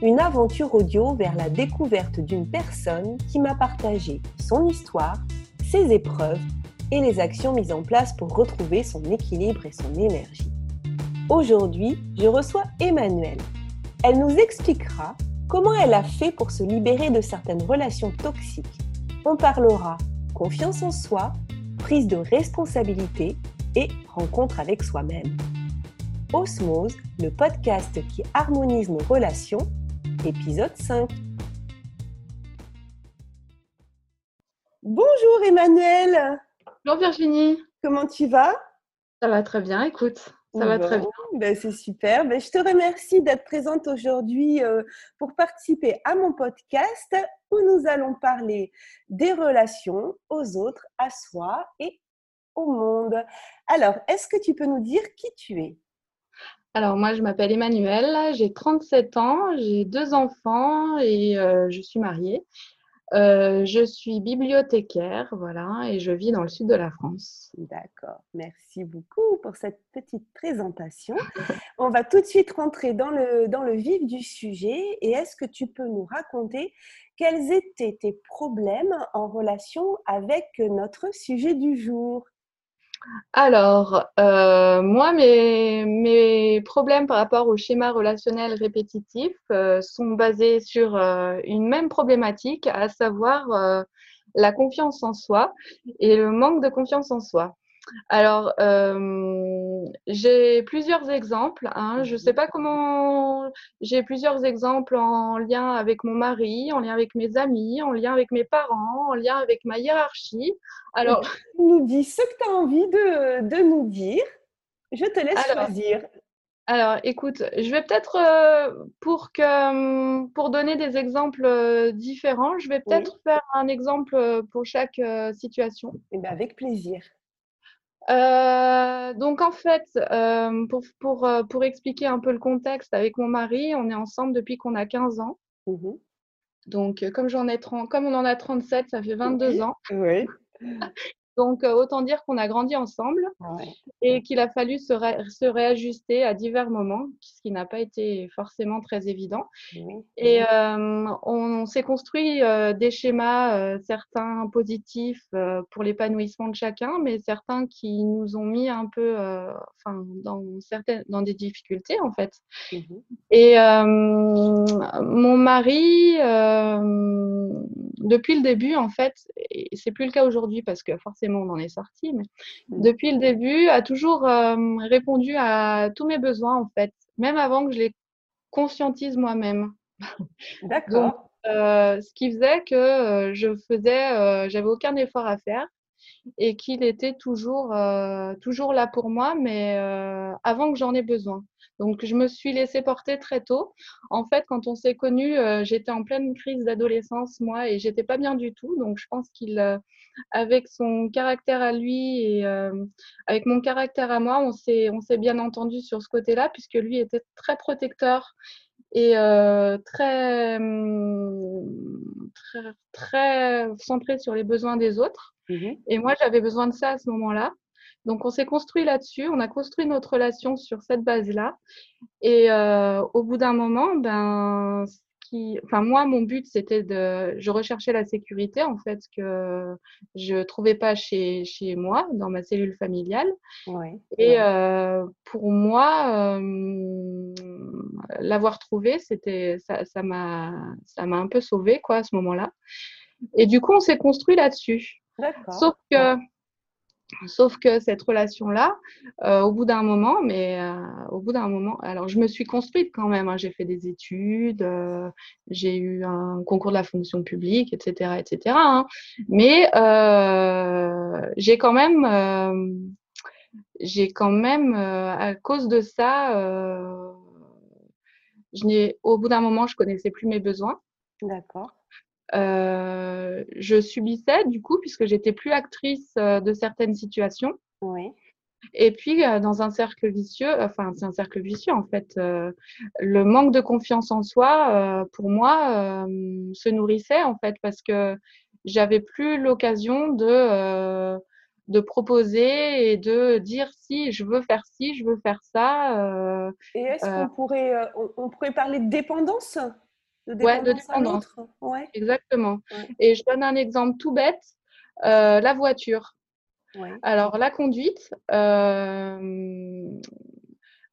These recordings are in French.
une aventure audio vers la découverte d'une personne qui m'a partagé son histoire, ses épreuves et les actions mises en place pour retrouver son équilibre et son énergie. Aujourd'hui, je reçois Emmanuelle. Elle nous expliquera comment elle a fait pour se libérer de certaines relations toxiques. On parlera confiance en soi, prise de responsabilité et rencontre avec soi-même. Osmose, le podcast qui harmonise nos relations épisode 5. Bonjour Emmanuel. Bonjour Virginie. Comment tu vas? Ça va très bien, écoute. Ça va très bien. Ben, c'est super. Ben, je te remercie d'être présente aujourd'hui euh, pour participer à mon podcast où nous allons parler des relations aux autres, à soi et au monde. Alors, est-ce que tu peux nous dire qui tu es? Alors moi, je m'appelle Emmanuelle, j'ai 37 ans, j'ai deux enfants et euh, je suis mariée. Euh, je suis bibliothécaire, voilà, et je vis dans le sud de la France. D'accord, merci beaucoup pour cette petite présentation. On va tout de suite rentrer dans le, dans le vif du sujet. Et est-ce que tu peux nous raconter quels étaient tes problèmes en relation avec notre sujet du jour? Alors, euh, moi, mes, problèmes par rapport au schéma relationnel répétitif euh, sont basés sur euh, une même problématique, à savoir la confiance en soi et le manque de confiance en soi. Alors, euh, j'ai plusieurs exemples. Hein. Je ne sais pas comment. J'ai plusieurs exemples en lien avec mon mari, en lien avec mes amis, en lien avec mes parents, en lien avec ma hiérarchie. Alors, nous dis ce que tu as envie de, nous dire. Je te laisse choisir. Alors, écoute, je vais peut-être, euh, pour, que, pour donner des exemples euh, différents, je vais peut-être faire un exemple pour chaque situation. Eh bien, avec plaisir. Euh, donc en fait, euh, pour, pour, euh, pour, expliquer un peu le contexte, avec mon mari, on est ensemble depuis qu'on a 15 ans. Mmh donc comme, j'en ai 30, comme on en a 37, ça fait 22 ans. Oui. Donc, euh, autant dire qu'on a grandi ensemble et qu'il a fallu se, réajuster à divers moments, ce qui n'a pas été forcément très évident. Et euh, on, s'est construit euh, des schémas, certains positifs pour l'épanouissement de chacun, mais certains qui nous ont mis un peu enfin, dans, certaines, dans des difficultés, en fait. Mmh et mon mari, depuis le début, en fait, c'est plus le cas aujourd'hui parce que forcément, on en est sorti, mais mmh. depuis le début, a toujours euh, répondu à tous mes besoins, en fait, même avant que je les conscientise moi-même. D'accord. Euh, ce qui faisait que euh, je faisais, j'avais aucun effort à faire et qu'il était toujours, toujours là pour moi, mais avant que j'en ai besoin. Donc, je me suis laissée porter très tôt. En fait, quand on s'est connus, j'étais en pleine crise d'adolescence, moi, et j'étais pas bien du tout. Donc, je pense qu'il, avec son caractère à lui et avec mon caractère à moi, on s'est, on s'est bien entendu sur ce côté-là, puisque lui était très protecteur et très, très, très centré sur les besoins des autres. Mmh et moi, j'avais besoin de ça à ce moment-là. Donc, on s'est construit là-dessus, on a construit notre relation sur cette base-là. Et euh, au bout d'un moment, ben, qui, enfin, moi, mon but, c'était de, je recherchais la sécurité, en fait, que je trouvais pas chez, chez moi, dans ma cellule familiale. et euh, pour moi, euh, l'avoir trouvé, c'était, ça, m'a, ça m'a un peu sauvée, quoi, à ce moment-là. Et du coup, on s'est construit là-dessus. Sauf que, sauf que cette relation-là, euh, au bout d'un moment, mais euh, au bout d'un moment, alors je me suis construite quand même. Hein, j'ai fait des études, euh, j'ai eu un concours de la fonction publique, etc., etc. Hein, mais j'ai quand même, j'ai quand même, à cause de ça, je au bout d'un moment, je connaissais plus mes besoins. D'accord. Je subissais du coup, puisque j'étais plus actrice de certaines situations. Oui. Et puis, dans un cercle vicieux, enfin, c'est un cercle vicieux en fait, le manque de confiance en soi, pour moi, se nourrissait en fait, parce que j'avais plus l'occasion de, de proposer et de dire si je veux faire ci, je veux faire ça. et est-ce qu'on pourrait, on, pourrait parler de dépendance? De dépendance, de dépendance. Ouais. Exactement. Et je donne un exemple tout bête, la voiture. Alors, la conduite, euh,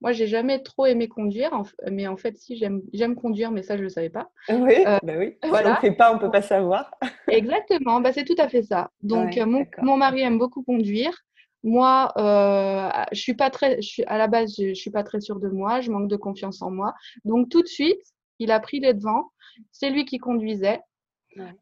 moi, j'ai jamais trop aimé conduire, mais en fait, si, j'aime conduire, mais ça, je ne le savais pas. Oui, euh, bah oui. on ne fait pas, on ne peut pas savoir. Exactement, bah, c'est tout à fait ça. Donc, mon, mari aime beaucoup conduire. Moi, euh, je suis pas très, je suis, à la base, je ne suis pas très sûre de moi, je manque de confiance en moi. Donc, tout de suite, il a pris les devants. C'est lui qui conduisait.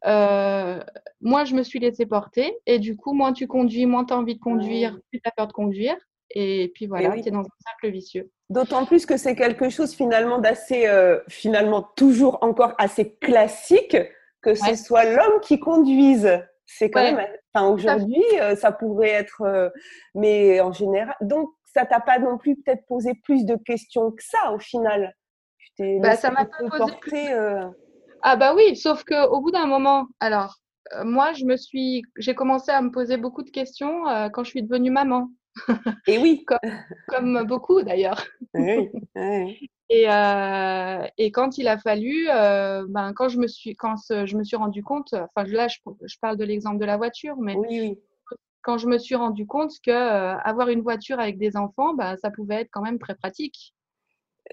Euh, moi, je me suis laissée porter. Et du coup, moins tu conduis, moins tu as envie de conduire, plus tu as peur de conduire. Et puis voilà, tu es dans un cercle vicieux. D'autant plus que c'est quelque chose finalement d'assez, euh, finalement toujours encore assez classique, que ce soit l'homme qui conduise. C'est quand même, enfin aujourd'hui, euh, ça pourrait être, mais en général, donc ça t'a pas non plus peut-être posé plus de questions que ça au final. Bah, ça m'a pas posé plus... Ah bah oui, sauf qu'au bout d'un moment, alors euh, moi, je me suis, j'ai commencé à me poser beaucoup de questions euh, quand je suis devenue maman. Et oui, comme, beaucoup d'ailleurs. Oui, Et, euh, et, quand il a fallu, ben, quand je me suis, quand je me suis rendu compte, enfin là, je, je parle de l'exemple de la voiture, mais oui, quand je me suis rendu compte que avoir une voiture avec des enfants, ben, ça pouvait être quand même très pratique.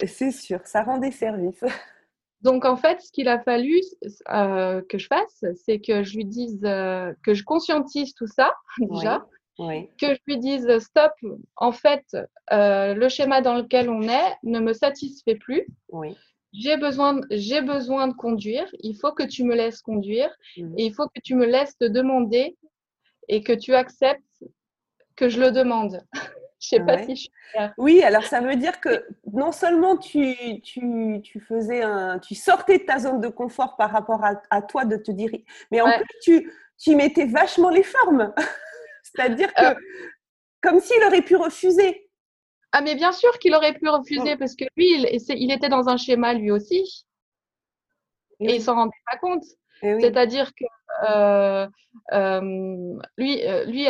C'est sûr, ça rend des services. Donc, en fait, ce qu'il a fallu euh, que je fasse, c'est que je lui dise, euh, que je conscientise tout ça, déjà. Que je lui dise, stop, en fait, euh, le schéma dans lequel on est ne me satisfait plus. J'ai besoin, j'ai besoin de conduire. Il faut que tu me laisses conduire. Mmh. Et il faut que tu me laisses te demander et que tu acceptes que je le demande. Je sais pas si je suis Oui, alors ça veut dire que non seulement tu, tu, tu, faisais un, tu sortais de ta zone de confort par rapport à, toi de te dire, mais en plus tu, tu mettais vachement les formes. C'est-à-dire que euh. comme s'il aurait pu refuser. Ah mais bien sûr qu'il aurait pu refuser parce que lui, il, il, était dans un schéma lui aussi. Et, et il s'en rendait pas compte. Eh C'est-à-dire que euh, euh, lui, euh, lui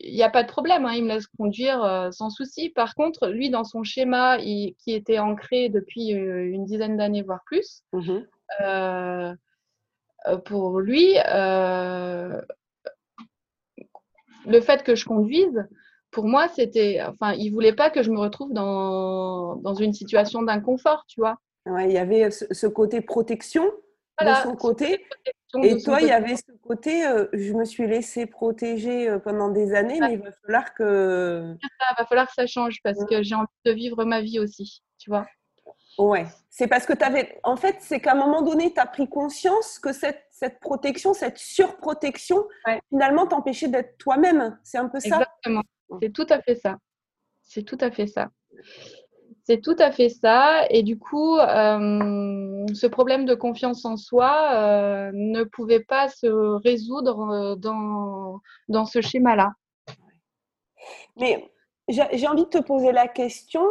il n'y a pas de problème, hein, il me laisse conduire sans souci. Par contre, lui, dans son schéma qui était ancré depuis une dizaine d'années, voire plus, mmh pour lui, le fait que je conduise, pour moi, c'était. Enfin, il voulait pas que je me retrouve dans, dans une situation d'inconfort, tu vois. il y avait ce côté protection de son côté. Et toi, il y avait ce côté, euh, je me suis laissée protéger euh, pendant des années, mais il va falloir que. Il va falloir que ça change parce que j'ai envie de vivre ma vie aussi, tu vois. Ouais, c'est parce que tu avais. En fait, c'est qu'à un moment donné, tu as pris conscience que cette, cette protection, cette surprotection, finalement, t'empêchait d'être toi-même. C'est un peu ça Exactement. C'est tout à fait ça. C'est tout à fait ça. C'est tout à fait ça. Et du coup, euh, ce problème de confiance en soi euh, ne pouvait pas se résoudre euh, dans, dans ce schéma-là. Mais j'ai envie de te poser la question.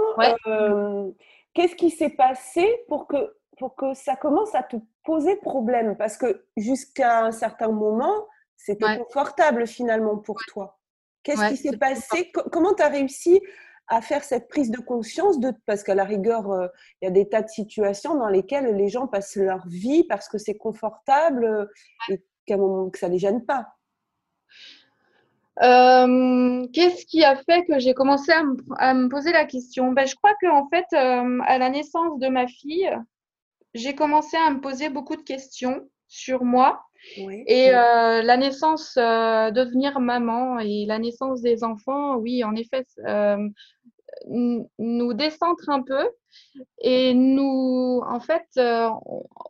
Qu'est-ce qui s'est passé pour que, pour que ça commence à te poser problème? Parce que jusqu'à un certain moment, c'était confortable finalement pour toi. Qu'est-ce qui s'est passé? Comment tu as réussi à faire cette prise de conscience de parce qu'à la rigueur euh, il y a des tas de situations dans lesquelles les gens passent leur vie parce que c'est confortable euh, et qu'à un moment que ça les gêne pas. Euh, qu'est-ce qui a fait que j'ai commencé à me, poser la question? Ben, Je crois qu'en fait, à la naissance de ma fille, j'ai commencé à me poser beaucoup de questions sur moi. Et la naissance, devenir maman et la naissance des enfants, oui, en effet, nous décentre un peu et nous, en fait, euh,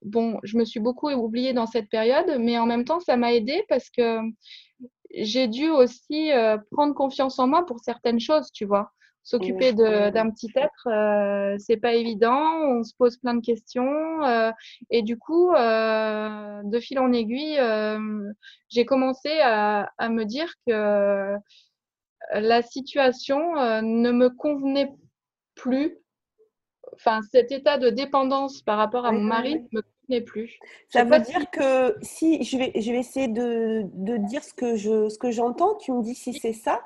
bon, je me suis beaucoup oubliée dans cette période, mais en même temps, ça m'a aidée parce que j'ai dû aussi prendre confiance en moi pour certaines choses, tu vois. S'occuper d'un petit être, euh, c'est pas évident. On se pose plein de questions. et du coup, de fil en aiguille, j'ai commencé à, à, me dire que la situation ne me convenait plus. Enfin, cet état de dépendance par rapport à mon mari ne me convenait plus. Ça veut dire que si je vais, je vais essayer de, de dire ce que je, ce que j'entends, tu me dis si c'est ça.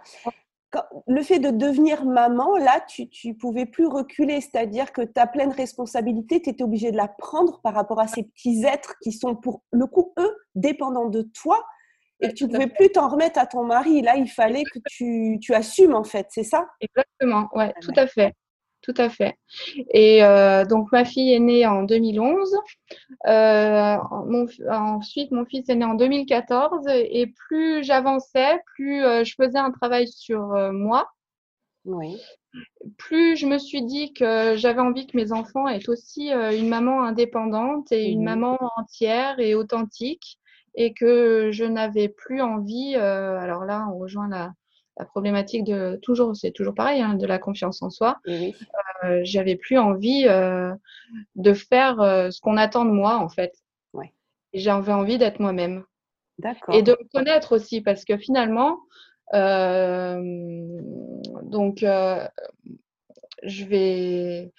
Le fait de devenir maman, là, tu ne pouvais plus reculer, c'est-à-dire que ta pleine responsabilité, tu étais obligée de la prendre par rapport à ces petits êtres qui sont pour le coup, eux, dépendants de toi. Et que tu ne pouvais plus t'en remettre à ton mari. Là, il fallait que tu, tu assumes, en fait, c'est ça? Exactement, ouais, tout à fait. Tout à fait. Et euh, donc, ma fille est née en 2011. Euh, ensuite, mon fils est né en 2014. Et plus j'avançais, plus euh, je faisais un travail sur moi. Oui. Plus je me suis dit que j'avais envie que mes enfants aient aussi une maman indépendante et une maman entière et authentique et que je n'avais plus envie, alors là on rejoint la, la problématique de toujours, c'est toujours pareil, hein, de la confiance en soi. Oui. Euh, j'avais plus envie euh, de faire euh, ce qu'on attend de moi en fait. Ouais. J'avais envie d'être moi-même. D'accord. Et de me connaître aussi parce que finalement, euh, donc je vais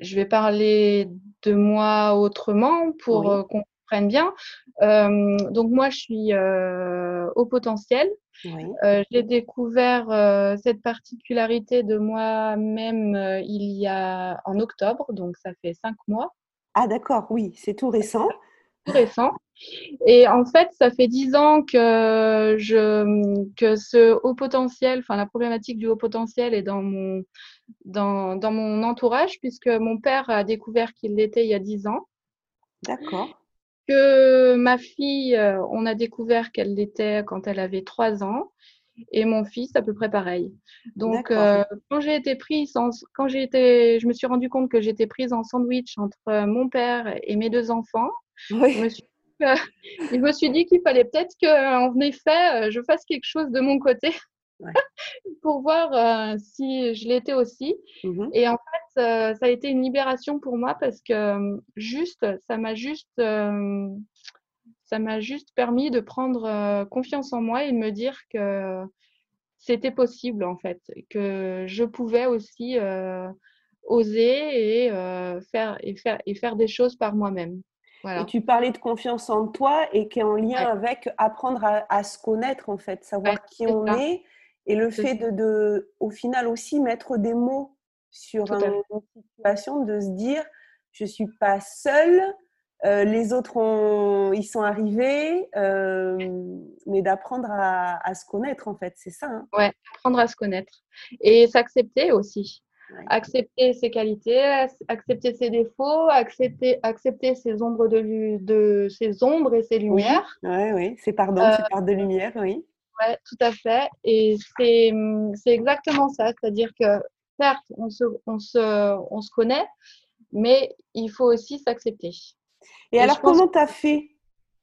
je vais parler de moi autrement pour Oui. qu'on comprenne bien. Donc moi, je suis au potentiel. Oui. Euh, J'ai découvert euh, cette particularité de moi-même euh, il y a en octobre, donc ça fait cinq mois. Ah d'accord, oui, c'est tout récent. Tout récent. Et en fait, ça fait dix ans que je que ce haut potentiel, enfin la problématique du haut potentiel est dans mon dans, dans mon entourage, puisque mon père a découvert qu'il l'était il y a dix ans. D'accord que ma fille, euh, on a découvert qu'elle l'était quand elle avait trois ans. Et mon fils, à peu près pareil. Donc, euh, quand j'ai été prise, en, quand j'ai été, je me suis rendu compte que j'étais prise en sandwich entre euh, mon père et mes deux enfants. Oui. Je me suis, euh, je me suis dit qu'il fallait peut-être qu'en effet, je fasse quelque chose de mon côté ouais. pour voir euh, si je l'étais aussi. Mmh. Et en fait, euh, ça a été une libération pour moi parce que juste, ça m'a juste, euh, ça m'a juste permis de prendre confiance en moi et de me dire que c'était possible en fait, que je pouvais aussi oser et faire et faire et faire des choses par moi-même. Voilà. Et tu parlais de confiance en toi et qui est en lien ouais. avec apprendre à, à, se connaître en fait, savoir ouais, qui on ça. est et le fait de, de, au final aussi mettre des mots sur un, une situation, de se dire je suis pas seule, euh, les autres ont, ils sont arrivés, euh, mais d'apprendre à, à, se connaître en fait, c'est ça. Hein ouais, apprendre à se connaître et s'accepter aussi. Ouais. Accepter ses qualités, accepter ses défauts, accepter, accepter ses ombres de, de ses ombres et ses lumières. Oui, ouais, oui, c'est pardon, euh, c'est part de lumière, oui. Ouais, tout à fait. Et c'est, c'est exactement ça. C'est-à-dire que certes, on se, on, se, on se connaît, mais il faut aussi s'accepter. Et, Et alors, comment tu as fait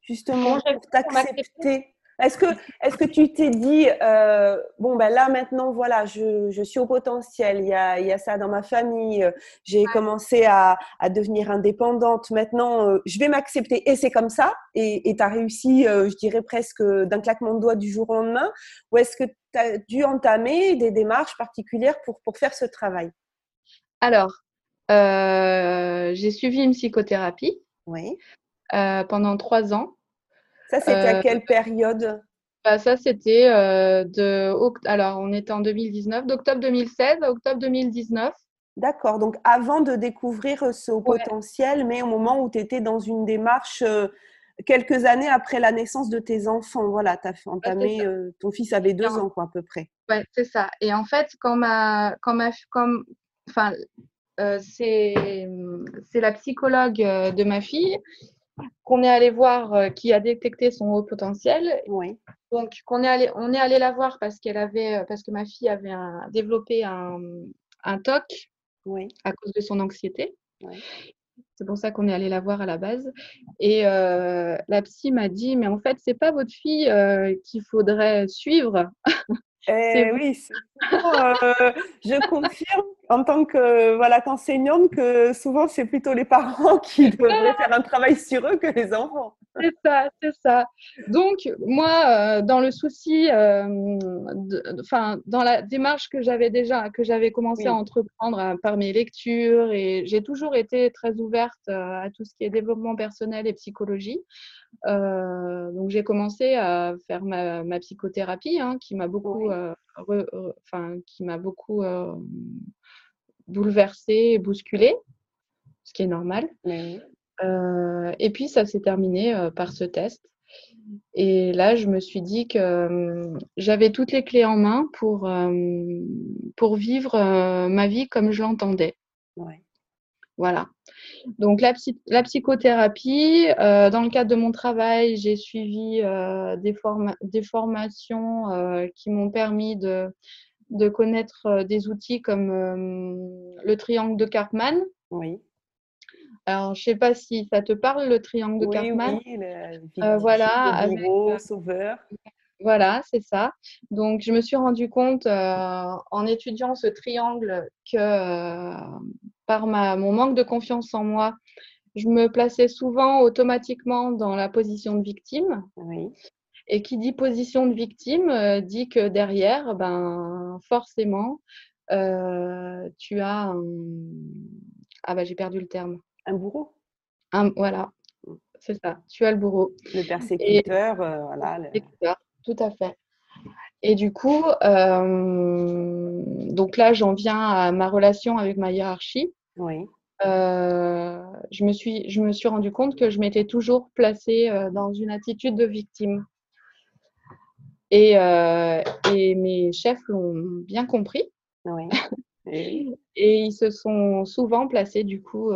justement pour t'accepter? Est-ce que, tu t'es dit, euh, bon, ben là maintenant, voilà, je, je suis au potentiel, il y a, il y a ça dans ma famille, j'ai ouais. commencé à, à, devenir indépendante, maintenant, euh, je vais m'accepter et c'est comme ça, et tu as réussi, euh, je dirais presque d'un claquement de doigts du jour au lendemain, ou est-ce que tu as dû entamer des démarches particulières pour, pour faire ce travail? Alors, euh, j'ai suivi une psychothérapie oui. pendant trois ans. Ça, c'était euh, à quelle période? bah, Ça, c'était euh, de. Alors, on était en 2019, d'octobre 2016 à octobre 2019. D'accord. Donc, avant de découvrir ce haut ouais. potentiel, mais au moment où tu étais dans une démarche euh, quelques années après la naissance de tes enfants. Voilà, tu as ton fils avait deux ans, quoi, à peu près. Ouais, c'est ça. Et en fait, quand ma. Quand ma comme, enfin, c'est la psychologue de ma fille qu'on est allé voir euh, qui a détecté son haut potentiel. Oui. Donc qu'on est allé, on est allé la voir parce qu'elle avait, parce que ma fille avait un, développé un, un TOC oui. à cause de son anxiété. Oui. C'est pour ça qu'on est allé la voir à la base. Et la psy m'a dit, mais en fait, c'est pas votre fille qu'il faudrait suivre. Eh oui, euh, je confirme en tant que voilà qu'enseignante que souvent c'est plutôt les parents qui devraient faire un travail sur eux que les enfants. C'est ça, c'est ça. Donc moi, euh, dans le souci, euh, enfin dans la démarche que j'avais déjà, que j'avais commencé à entreprendre par mes lectures, et j'ai toujours été très ouverte à tout ce qui est développement personnel et psychologie. Euh, donc j'ai commencé à faire ma, psychothérapie hein, qui m'a beaucoup, euh, enfin qui m'a beaucoup euh, bouleversée et bousculée, ce qui est normal. Et puis ça s'est terminé par ce test. Et là, je me suis dit que j'avais toutes les clés en main pour, pour vivre ma vie comme je l'entendais. Voilà. Donc la, la psychothérapie, euh, dans le cadre de mon travail, j'ai suivi euh, des, des, formations euh, qui m'ont permis de, de connaître des outils comme le triangle de Karpman. Oui. Alors, je ne sais pas si ça te parle, le triangle de Karpman. Oui, le voilà, le sauveur. Voilà, c'est ça. Donc, je me suis rendu compte en étudiant ce triangle que par ma, mon manque de confiance en moi, je me plaçais souvent automatiquement dans la position de victime. Et qui dit position de victime euh, dit que derrière, ben, forcément, euh, tu as un... Ah ben, j'ai perdu le terme. Un bourreau. Un, voilà, mm. c'est ça. Tu as le bourreau. Le persécuteur, euh, voilà. Le persécuteur, tout à fait. Et du coup, donc là, j'en viens à ma relation avec ma hiérarchie. Oui. Euh, je, me suis, je me suis rendu compte que je m'étais toujours placée euh, dans une attitude de victime. Et, euh, et mes chefs l'ont bien compris. Oui. et ils se sont souvent placés du coup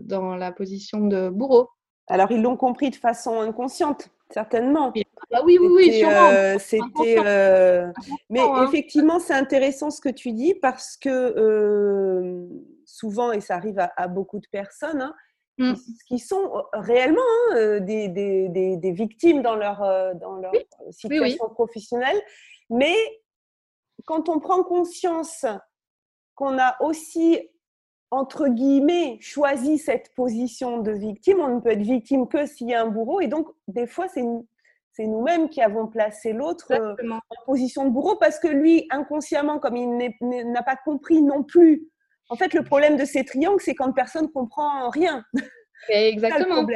dans la position de bourreau. Alors ils l'ont compris de façon inconsciente, certainement. Ah oui, oui, oui, sûrement. C'était, mais hein. effectivement, c'est intéressant ce que tu dis parce que souvent, et ça arrive à, beaucoup de personnes, hein, mmh. qui, sont réellement hein, des, des, des, victimes dans leur, dans leur situation professionnelle. Mais quand on prend conscience qu'on a aussi, entre guillemets, choisi cette position de victime, on ne peut être victime que s'il y a un bourreau. Et donc, des fois, c'est c'est nous-mêmes qui avons placé l'autre en position de bourreau parce que lui, inconsciemment, comme il n'a pas compris non plus en fait, le problème de ces triangles, c'est quand personne comprend rien. Exactement.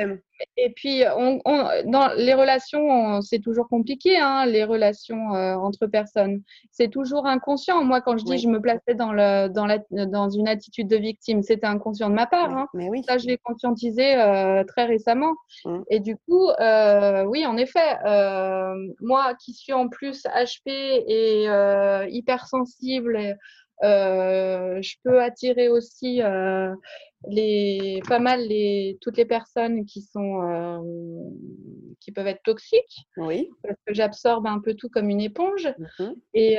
Et puis, on, dans les relations, c'est toujours compliqué, hein, les relations euh, entre personnes. C'est toujours inconscient. Moi, quand je dis je me plaçais dans, le, dans, la, dans une attitude de victime, c'était inconscient de ma part. Hein. Mais oui. Ça, je l'ai conscientisé euh, très récemment. Mmh. Et du coup, euh, oui, en effet, moi qui suis en plus HP et hypersensible, je peux attirer aussi euh, les, pas mal les, toutes les personnes qui, sont, euh, qui peuvent être toxiques. Oui. Parce que j'absorbe un peu tout comme une éponge. Mhm. Et,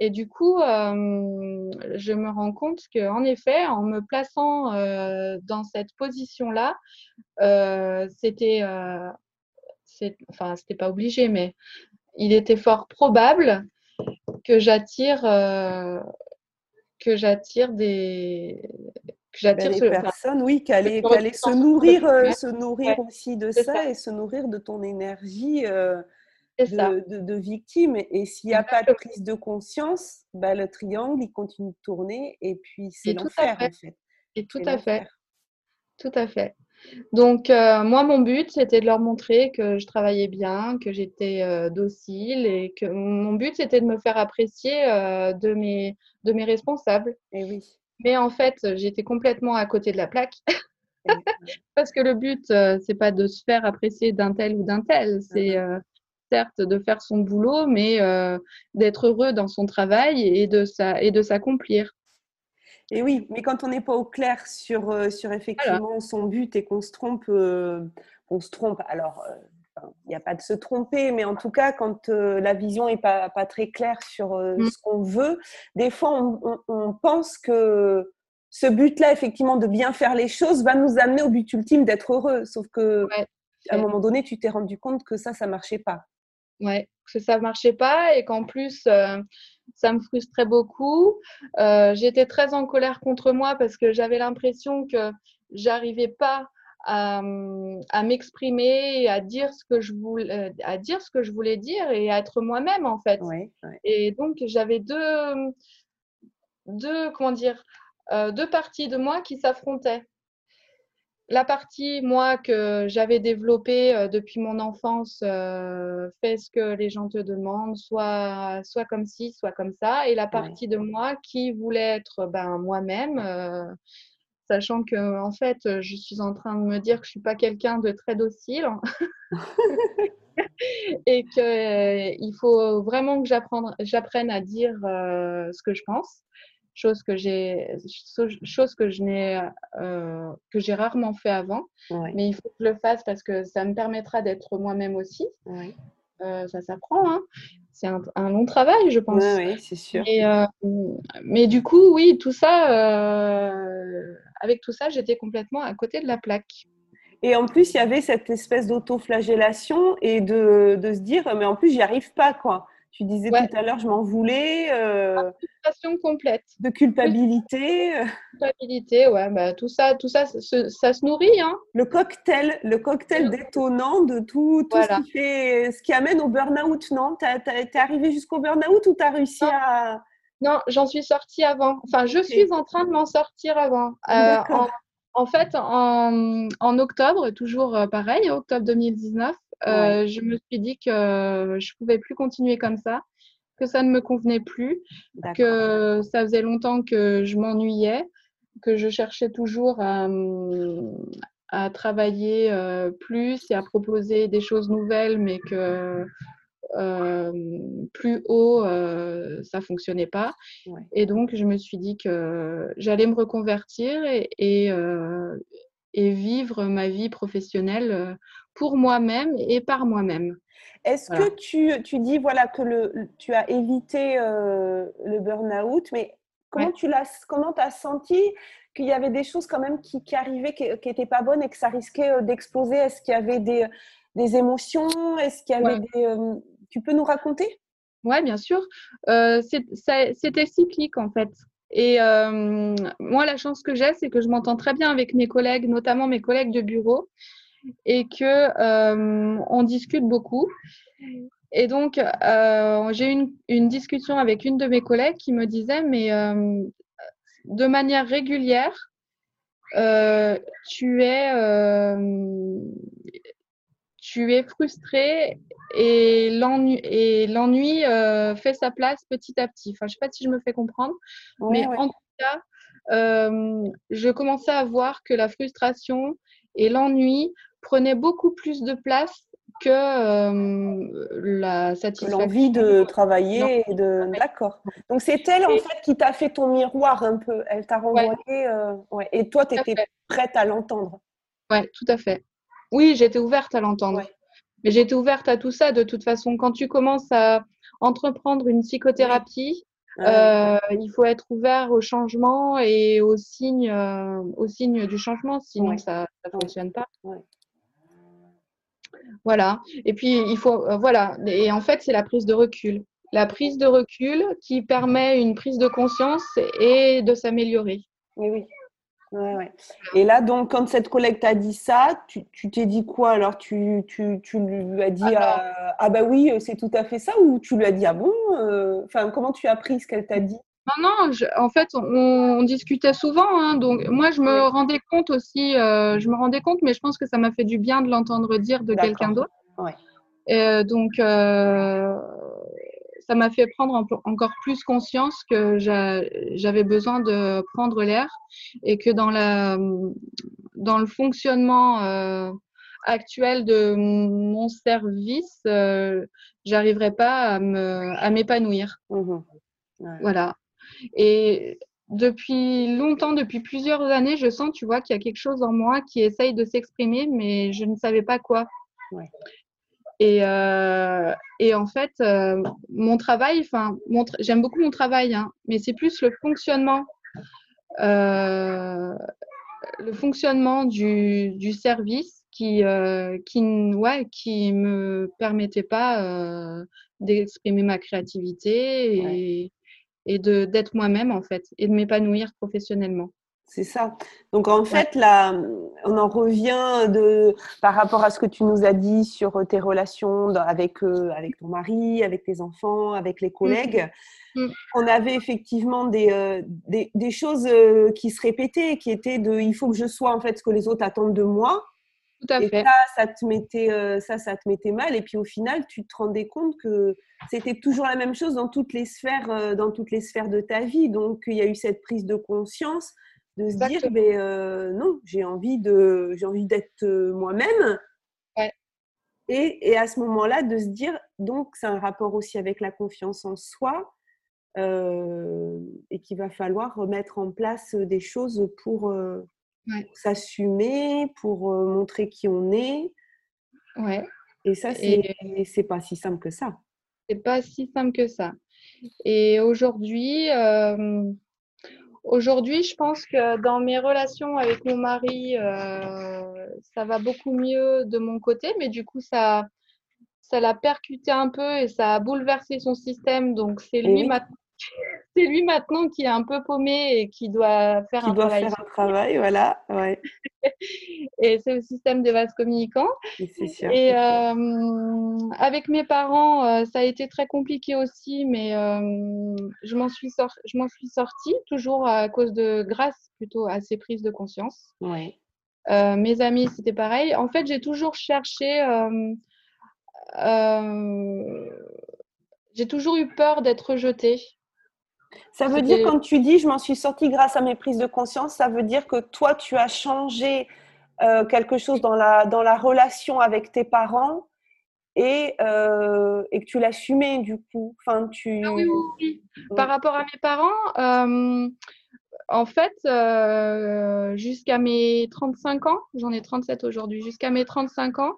et, du coup, je me rends compte qu'en effet, en me plaçant dans cette position-là, c'était. enfin, c'était pas obligé, mais il était fort probable que j'attire que j'attire des que j'attire ben, personnes, oui, qui allaient, se nourrir, euh, se nourrir aussi de ça, et se nourrir de ton énergie euh, de, de, victime. Et s'il n'y a pas de prise de conscience, ben, le triangle, il continue de tourner et puis c'est l'enfer en fait. Et tout à fait. Tout à fait. Donc, euh, moi, mon but, c'était de leur montrer que je travaillais bien, que j'étais euh, docile et que mon but, c'était de me faire apprécier euh, de, mes, de mes responsables. Et oui. Mais en fait, j'étais complètement à côté de la plaque. Parce que le but, c'est pas de se faire apprécier d'un tel ou d'un tel. C'est uh-huh. certes de faire son boulot, mais d'être heureux dans son travail et de s'accomplir. Et oui, mais quand on n'est pas au clair sur, euh, sur effectivement son but et qu'on se trompe, euh, on se trompe. Alors, euh, il n'y a pas de se tromper, mais en tout cas, quand la vision n'est pas, pas, très claire sur mmh. ce qu'on veut, des fois, on, pense que ce but-là, effectivement, de bien faire les choses, va nous amener au but ultime d'être heureux. Sauf que, à un moment donné, tu t'es rendu compte que ça, ça marchait pas. Ouais, que ça marchait pas et qu'en plus, euh, ça me frustrait beaucoup. Euh, j'étais très en colère contre moi parce que j'avais l'impression que j'arrivais pas à, m'exprimer, à dire ce que je voulais, à dire ce que je voulais dire et à être moi-même en fait. Et donc j'avais deux, deux, comment dire, euh, deux parties de moi qui s'affrontaient. La partie, moi, que j'avais développée euh, depuis mon enfance, euh, fais ce que les gens te demandent, soit, soit comme ci, soit comme ça. Et la partie de moi qui voulait être ben, moi-même, sachant que en fait, je suis en train de me dire que je suis pas quelqu'un de très docile et qu'il faut vraiment que j'apprenne à dire ce que je pense chose que j'ai chose que je n'ai euh, que j'ai rarement fait avant mais il faut que je le fasse parce que ça me permettra d'être moi-même aussi. Euh, ça s'apprend hein. c'est un, long travail je pense. Oui c'est sûr. Euh, mais du coup oui tout ça avec tout ça j'étais complètement à côté de la plaque. Et en plus, il y avait cette espèce d'autoflagellation et de, de se dire, mais en plus, j'y arrive pas, quoi. Tu disais tout à l'heure, je m'en voulais. Euh, complète. De culpabilité. Culpabilité, ouais, bah, tout ça, tout ça, ça, se nourrit. Hein. Le cocktail, le cocktail détonnant de tout, tout ce, qui fait, ce qui amène au burn-out, non? Tu es arrivé jusqu'au burn-out ou tu as réussi à. Non, j'en suis sortie avant. Enfin, je suis en train de m'en sortir avant. Euh, en, fait, en, en, octobre, toujours euh, pareil, octobre 2019, euh, je me suis dit que je pouvais plus continuer comme ça, que ça ne me convenait plus, que ça faisait longtemps que je m'ennuyais, que je cherchais toujours à, travailler euh, plus et à proposer des choses nouvelles, mais que euh, plus haut, ça fonctionnait pas. Et donc, je me suis dit que j'allais me reconvertir et, et, vivre ma vie professionnelle pour moi-même et par moi-même. Est-ce que tu, tu, dis voilà, que le, tu as évité euh, le burn-out, mais comment tu l'as, comment as senti qu'il y avait des choses quand même qui, qui arrivaient, qui n'étaient pas bonnes et que ça risquait euh, d'exploser? Est-ce qu'il y avait des, des émotions? Est-ce qu'il y avait des, euh, tu peux nous raconter? Oui, bien sûr. C'était cyclique en fait. Et moi, la chance que j'ai, c'est que je m'entends très bien avec mes collègues, notamment mes collègues de bureau et que euh, on discute beaucoup. Et donc, euh, j'ai eu une, discussion avec une de mes collègues qui me disait, mais euh, de manière régulière, tu es, tu es frustré et l'ennui fait sa place petit à petit. Enfin, je ne sais pas si je me fais comprendre, mais en tout cas, je commençais à voir que la frustration et l'ennui prenait beaucoup plus de place que euh, la satisfaction. L'envie de travailler et de. D'accord. Donc c'est elle en fait qui t'a fait ton miroir un peu. Elle t'a renvoyé. Euh, ouais. Et toi, tu étais prête à l'entendre. Oui, tout à fait. Oui, j'étais ouverte à l'entendre. Mais j'étais ouverte à tout ça de toute façon. Quand tu commences à entreprendre une psychothérapie, euh, il faut être ouvert au changement et aux signes, aux signes du changement, sinon ça ne fonctionne pas. Voilà. Et puis, il faut, euh, voilà. Et en fait, c'est la prise de recul. La prise de recul qui permet une prise de conscience et de s'améliorer. Oui, oui. Ouais, ouais. Et là, donc, quand cette collègue t'a dit ça, tu t'es dit quoi Alors, tu, tu, tu, lui as dit ah, ah bah oui, c'est tout à fait ça Ou tu lui as dit ah bon euh, Enfin, comment tu as appris ce qu'elle t'a dit? Non, non, en fait, on, discutait souvent. Hein, donc, moi, je me rendais compte aussi, euh, je me rendais compte, mais je pense que ça m'a fait du bien de l'entendre dire de quelqu'un d'autre. Euh, donc, euh, ça m'a fait prendre encore plus conscience que j'avais besoin de prendre l'air et que dans, la, dans le fonctionnement actuel de mon service, j'arriverais pas à m'épanouir. Mmh voilà. Et depuis longtemps, depuis plusieurs années, je sens, tu vois, qu'il y a quelque chose en moi qui essaye de s'exprimer, mais je ne savais pas quoi. Et, euh, et, en fait, euh, mon travail, enfin, j'aime beaucoup mon travail, hein, mais c'est plus le fonctionnement le fonctionnement du, du service qui, qui, ouais, qui me permettait pas d'exprimer ma créativité et, et d'être moi-même en fait et de m'épanouir professionnellement. C'est ça. Donc en fait, là, on en revient de, par rapport à ce que tu nous as dit sur tes relations avec, euh, avec ton mari, avec tes enfants, avec les collègues. Mm. Mm. On avait effectivement des, euh, des, des, choses euh, qui se répétaient, qui étaient de il faut que je sois en fait ce que les autres attendent de moi. Tout à et fait. Ça, ça te, mettait, ça, ça te mettait mal. Et puis au final, tu te rendais compte que c'était toujours la même chose dans toutes les sphères, dans toutes les sphères de ta vie. Donc il y a eu cette prise de conscience de se dire mais euh, non j'ai envie de j'ai envie d'être euh, moi-même. Et, et, à ce moment-là de se dire donc c'est un rapport aussi avec la confiance en soi euh, et qu'il va falloir remettre en place des choses pour, s'assumer pour montrer qui on est. Ouais. et ça c'est c'est pas si simple que ça c'est pas si simple que ça et aujourd'hui Aujourd'hui, je pense que dans mes relations avec mon mari, euh, ça va beaucoup mieux de mon côté, mais du coup, ça, ça l'a percuté un peu et ça a bouleversé son système. Donc, c'est lui maintenant c'est lui maintenant qui est un peu paumé et qui doit faire un doit travail. Faire un travail, voilà. Ouais. et c'est le système des vases communicants. Sûr, et euh, avec mes parents, euh, ça a été très compliqué aussi, mais euh, je m'en suis, sor suis sortie, toujours à cause de, grâce plutôt à ces prises de conscience. Ouais. mes amis, c'était pareil. En fait, j'ai toujours cherché j'ai toujours eu peur d'être rejetée. Ça veut dire, quand tu dis je m'en suis sortie grâce à mes prises de conscience, ça veut dire que toi, tu as changé euh, quelque chose dans la, dans la relation avec tes parents et, euh, et que tu l'assumais du coup. Enfin, tu... Ah oui, oui, oui. Par rapport à mes parents, euh, en fait, jusqu'à mes 35 ans, j'en ai 37 aujourd'hui, jusqu'à mes 35 ans,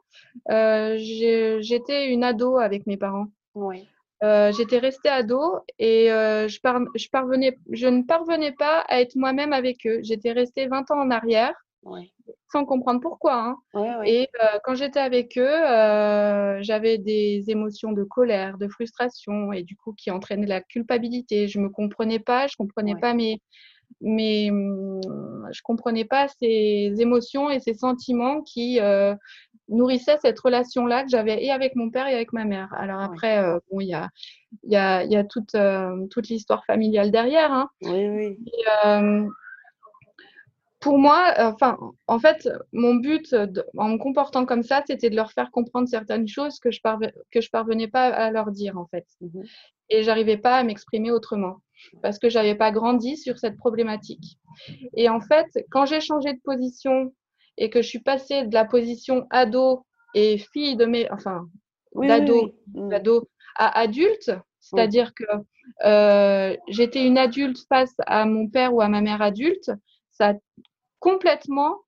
j'étais une ado avec mes parents. Oui. Euh, j'étais restée ado et euh, je, je, parvenais, je ne parvenais pas à être moi-même avec eux. J'étais restée 20 ans en arrière sans comprendre pourquoi. Hein. Et euh, quand j'étais avec eux, j'avais des émotions de colère, de frustration et du coup qui entraînaient la culpabilité. Je me comprenais pas, je comprenais pas mes, mes, je comprenais pas ces émotions et ces sentiments qui nourrissait cette relation-là que j'avais et avec mon père et avec ma mère. Alors après, euh, bon, il y a, y a, y a toute, euh, toute l'histoire familiale derrière. Hein. Oui, oui. Euh, pour moi, enfin, en fait, mon but en me comportant comme ça, c'était de leur faire comprendre certaines choses que je ne que je parvenais pas à leur dire, en fait. Mmh et j'arrivais pas à m'exprimer autrement parce que j'avais pas grandi sur cette problématique. Et en fait, quand j'ai changé de position et que je suis passée de la position ado et fille de mes, enfin, d'ado, mm. à adulte, c'est-à-dire que euh, j'étais une adulte face à mon père ou à ma mère adulte, ça a complètement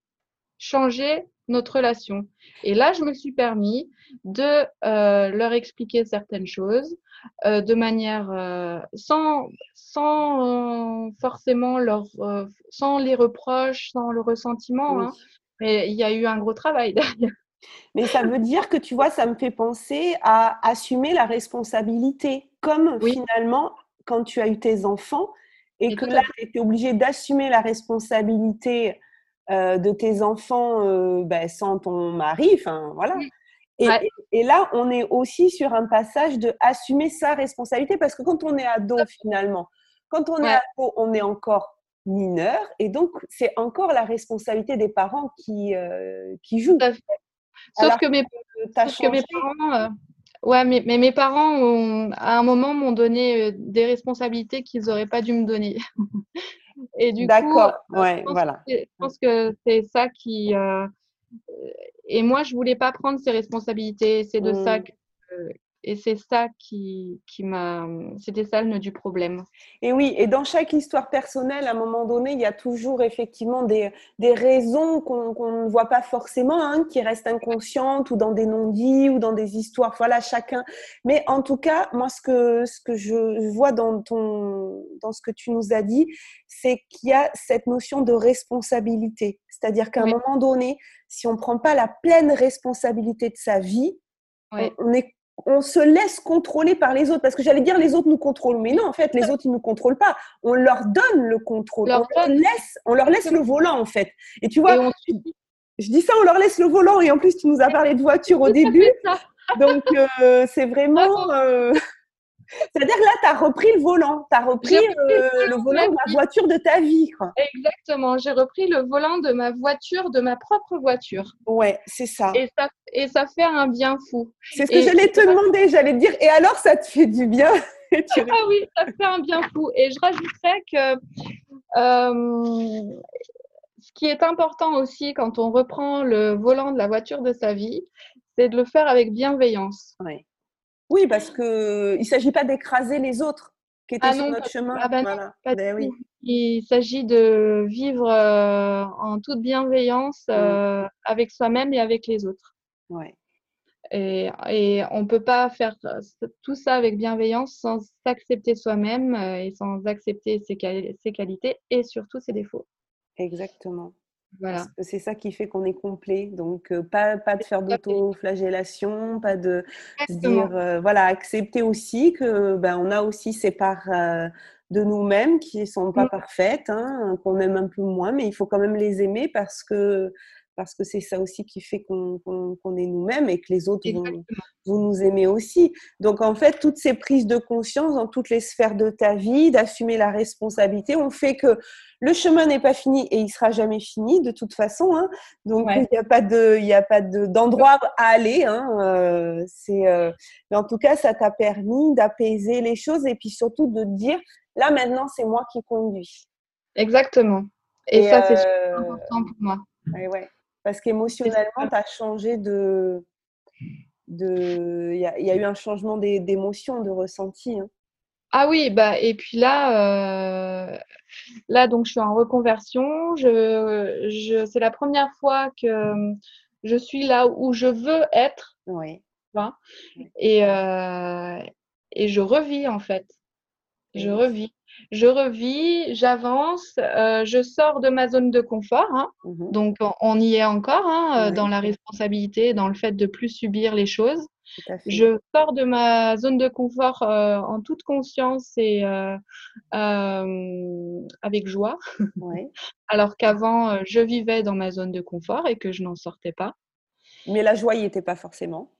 changé notre relation. Et là, je me suis permis de euh, leur expliquer certaines choses euh, de manière sans, sans forcément leur, sans les reproches, sans le ressentiment, hein, mais il y a eu un gros travail derrière. Mais ça veut dire que tu vois, ça me fait penser à assumer la responsabilité, comme finalement quand tu as eu tes enfants et, que là, tu étais obligé d'assumer la responsabilité euh, de tes enfants euh, ben, sans ton mari, enfin voilà. Et, et, là, on est aussi sur un passage de assumer sa responsabilité parce que quand on est ado finalement, quand on est ado, on est encore mineur et donc c'est encore la responsabilité des parents qui, euh, qui jouent. Sauf que, mes, que mes parents, euh, ouais, mais, mais, mes parents ont, à un moment m'ont donné euh, des responsabilités qu'ils n'auraient pas dû me donner. et du D'accord, ouais, je pense que c'est ça qui. et moi, je voulais pas prendre ces responsabilités. C'est de ça mmh. que. Et c'est ça qui, qui m'a. C'était ça le nœud du problème. Et oui, et dans chaque histoire personnelle, à un moment donné, il y a toujours effectivement des, des raisons qu'on ne voit pas forcément, hein, qui restent inconscientes ou dans des non-dits ou dans des histoires. Voilà, chacun. Mais en tout cas, moi, ce que, ce que je vois dans, ton, dans ce que tu nous as dit, c'est qu'il y a cette notion de responsabilité. C'est-à-dire qu'à un moment donné, si on ne prend pas la pleine responsabilité de sa vie, on, est, on se laisse contrôler par les autres. Parce que j'allais dire les autres nous contrôlent, mais non, en fait, les autres, ils ne nous contrôlent pas. On leur donne le contrôle. on, leur laisse, on leur laisse le volant, en fait. Et tu vois, je dis ça, on leur laisse le volant. Et en plus, tu nous as parlé de voiture au début. Donc, euh, c'est vraiment... Euh, c'est-à-dire là, tu as repris le volant. Tu as repris, euh, le volant de la voiture de ta vie. Exactement. J'ai repris le volant de ma voiture, de ma propre voiture. Ouais, c'est ça. Et ça, et ça fait un bien fou. C'est ce que j'allais te demander. J'allais te dire, et alors, ça te fait du bien? Ah oui, ça fait un bien fou. Et je rajouterais que euh, ce qui est important aussi quand on reprend le volant de la voiture de sa vie, c'est de le faire avec bienveillance. Ouais. Oui, parce qu'il ne s'agit pas d'écraser les autres qui étaient ah sur notre chemin. Ah ben ben oui. Il s'agit de vivre euh, en toute bienveillance mmh. euh, avec soi-même et avec les autres. Ouais. Et, et, on ne peut pas faire tout ça avec bienveillance sans s'accepter soi-même euh, et sans accepter ses, ses qualités et surtout ses défauts. Exactement. C'est ça qui fait qu'on est complet. Donc, euh, pas, pas de faire d'auto-flagellation, pas de dire, euh, voilà, accepter aussi que ben, on a aussi ces parts euh, de nous-mêmes qui ne sont pas mmh. parfaites, hein, qu'on aime un peu moins, mais il faut quand même les aimer parce que parce que c'est ça aussi qui fait qu'on est nous-mêmes et que les autres vont, nous aimer aussi. Donc en fait, toutes ces prises de conscience dans toutes les sphères de ta vie, d'assumer la responsabilité, ont fait que le chemin n'est pas fini et il sera jamais fini de toute façon. Hein. Donc il n'y a pas de, il a pas d'endroit à aller. Hein. Euh, c'est, euh, mais en tout cas, ça t'a permis d'apaiser les choses et puis surtout de dire là maintenant c'est moi qui conduis. Exactement. Et, ça c'est super euh, important pour moi. Ouais, ouais. Parce qu'émotionnellement, tu as changé de. Il y, a, y, a eu un changement d'émotion, de ressenti. Hein. Ah oui, bah, et puis là, euh, là, donc je suis en reconversion. Je, je, c'est la première fois que je suis là où je veux être. Oui. Et, euh, et je revis en fait. Je revis je revis, j'avance, euh, je sors de ma zone de confort. Hein. Mmh Donc, on y est encore hein, euh, dans la responsabilité, dans le fait de plus subir les choses. Je sors de ma zone de confort euh, en toute conscience et avec joie. Alors qu'avant, je vivais dans ma zone de confort et que je n'en sortais pas. Mais la joie n'y était pas forcément.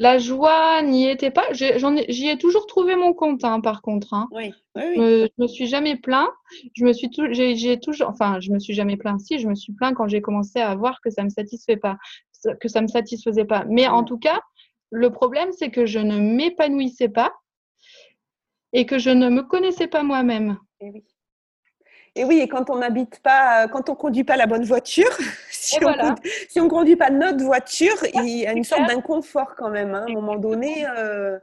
La joie n'y était pas. J'y ai, toujours trouvé mon compte, hein, par contre. Hein. Oui, oui, oui. Je, me, me suis jamais plaint. Je me suis j'ai toujours, enfin, je me suis jamais plaint. Si, je me suis plaint quand j'ai commencé à voir que ça me satisfait pas, que ça me satisfaisait pas. Mais en tout cas, le problème, c'est que je ne m'épanouissais pas et que je ne me connaissais pas moi-même. Et eh oui. Et oui, et quand on n'habite pas, quand on conduit pas la bonne voiture, si, on, ne conduit pas notre voiture, il y a une sorte d'inconfort quand même. Hein, à un moment donné. Euh,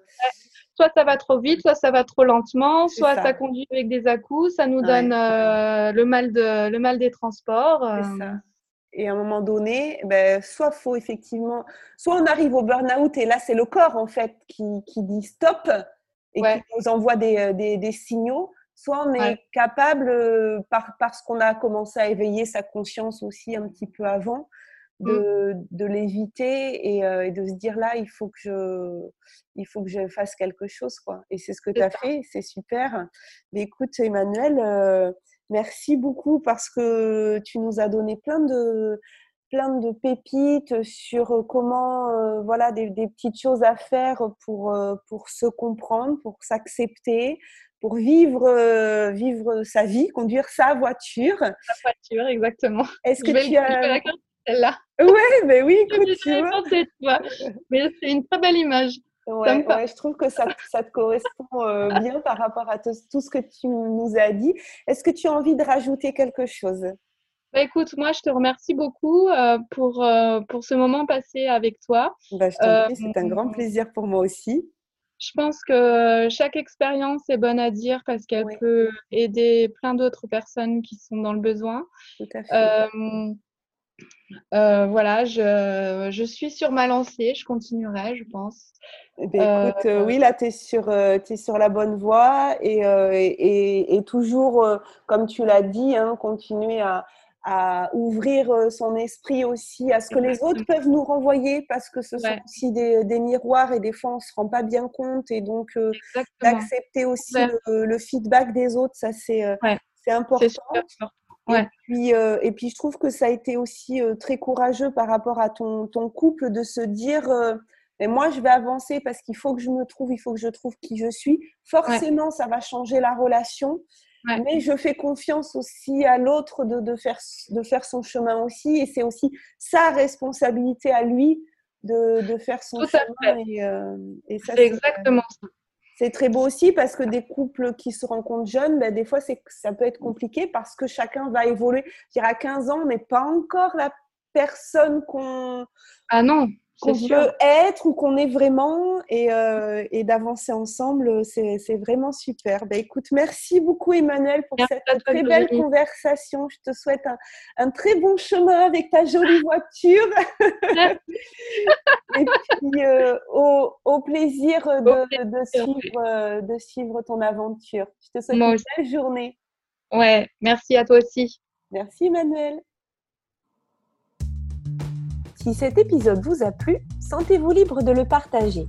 soit ça va trop vite, soit ça va trop lentement, soit ça. conduit avec des à ça nous donne euh, le mal de le mal des transports. Euh. Ça. Et à un moment donné, ben, soit faut effectivement, soit on arrive au burn-out et là c'est le corps en fait qui, qui dit stop et qui nous envoie des, des, des signaux soit on est capable, euh, par, parce qu'on a commencé à éveiller sa conscience aussi un petit peu avant, de, mmh. de l'éviter euh, et, de se dire là, il faut que je, il faut que je fasse quelque chose. Quoi. Et c'est ce que tu as fait, c'est super. Mais écoute, Emmanuel, euh, merci beaucoup parce que tu nous as donné plein de plein de pépites sur comment voilà des, des, petites choses à faire pour pour se comprendre pour s'accepter pour vivre, euh, vivre sa vie, conduire sa voiture. Sa voiture, exactement. Est-ce que tu as... celle-là. Ouais, mais oui, écoute, tu vois. Mais c'est une très belle image. Ouais, je trouve que ça, ça te correspond euh, bien par rapport à tout, ce que tu nous as dit. Est-ce que tu as envie de rajouter quelque chose? Bah, écoute, moi, je te remercie beaucoup euh, pour, pour ce moment passé avec toi. Bah, je t'en prie, c'est un grand plaisir pour moi aussi. Je pense que chaque expérience est bonne à dire parce qu'elle peut aider plein d'autres personnes qui sont dans le besoin. Tout à fait. Euh, euh, voilà, je, je, suis sur ma lancée, je continuerai, je pense. Eh ben, écoute, euh, oui, là, tu es, sur, es sur la bonne voie et, et, et toujours, comme tu l'as dit, hein, continuer à, à ouvrir euh, son esprit aussi à ce que les autres peuvent nous renvoyer parce que ce sont aussi des, des, miroirs et des fois on se rend pas bien compte et donc euh, d'accepter aussi le, feedback des autres ça c'est euh, c'est important. Et, puis, et puis je trouve que ça a été aussi très courageux par rapport à ton, ton couple de se dire mais moi je vais avancer parce qu'il faut que je me trouve il faut que je trouve qui je suis. Forcément ça va changer la relation mais je fais confiance aussi à l'autre de, de, faire, de faire son chemin aussi. Et c'est aussi sa responsabilité à lui de, de faire son chemin. Et, euh, et c'est exactement ça. C'est très beau aussi parce que des couples qui se rencontrent jeunes, ben, des fois, ça peut être compliqué parce que chacun va évoluer. Je dirais à 15 ans, mais pas encore la personne qu'on. Ah non, qu'on veut être ou qu'on est vraiment et, euh, et d'avancer ensemble, c'est vraiment super. Ben, écoute, merci beaucoup Emmanuel pour cette très belle conversation. Je te souhaite un, un, très bon chemin avec ta jolie voiture. et puis euh, au, au, plaisir de, de, suivre, de suivre ton aventure. Je te souhaite une belle journée. Ouais, merci à toi aussi. Merci Emmanuel. Si cet épisode vous a plu, sentez-vous libre de le partager.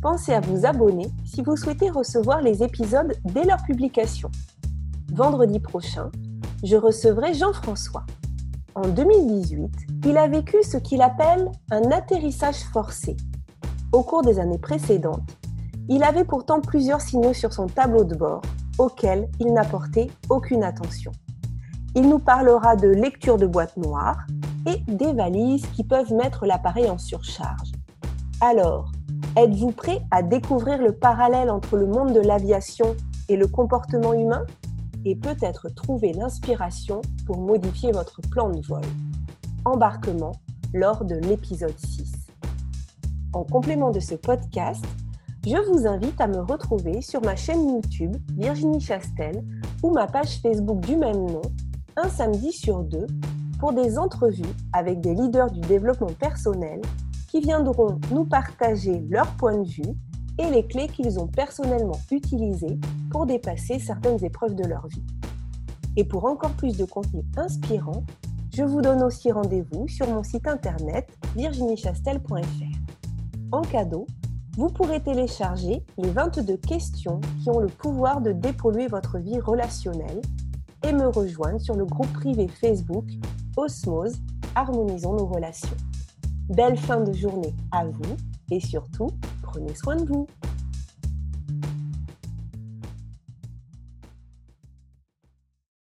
Pensez à vous abonner si vous souhaitez recevoir les épisodes dès leur publication. Vendredi prochain, je recevrai Jean-François. En 2018, il a vécu ce qu'il appelle un atterrissage forcé. Au cours des années précédentes, il avait pourtant plusieurs signaux sur son tableau de bord auxquels il n'a porté aucune attention. Il nous parlera de lecture de boîtes noires, et des valises qui peuvent mettre l'appareil en surcharge. Alors, êtes-vous prêt à découvrir le parallèle entre le monde de l'aviation et le comportement humain et peut-être trouver l'inspiration pour modifier votre plan de vol? Embarquement lors de l'épisode 6. En complément de ce podcast, je vous invite à me retrouver sur ma chaîne YouTube Virginie Chastel ou ma page Facebook du même nom, un samedi sur deux pour des entrevues avec des leaders du développement personnel qui viendront nous partager leur point de vue et les clés qu'ils ont personnellement utilisées pour dépasser certaines épreuves de leur vie. Et pour encore plus de contenu inspirant, je vous donne aussi rendez-vous sur mon site internet virginiechastel.fr. En cadeau, vous pourrez télécharger les 22 questions qui ont le pouvoir de dépolluer votre vie relationnelle et me rejoindre sur le groupe privé Facebook Osmose, harmonisons nos relations. Belle fin de journée à vous et surtout, prenez soin de vous.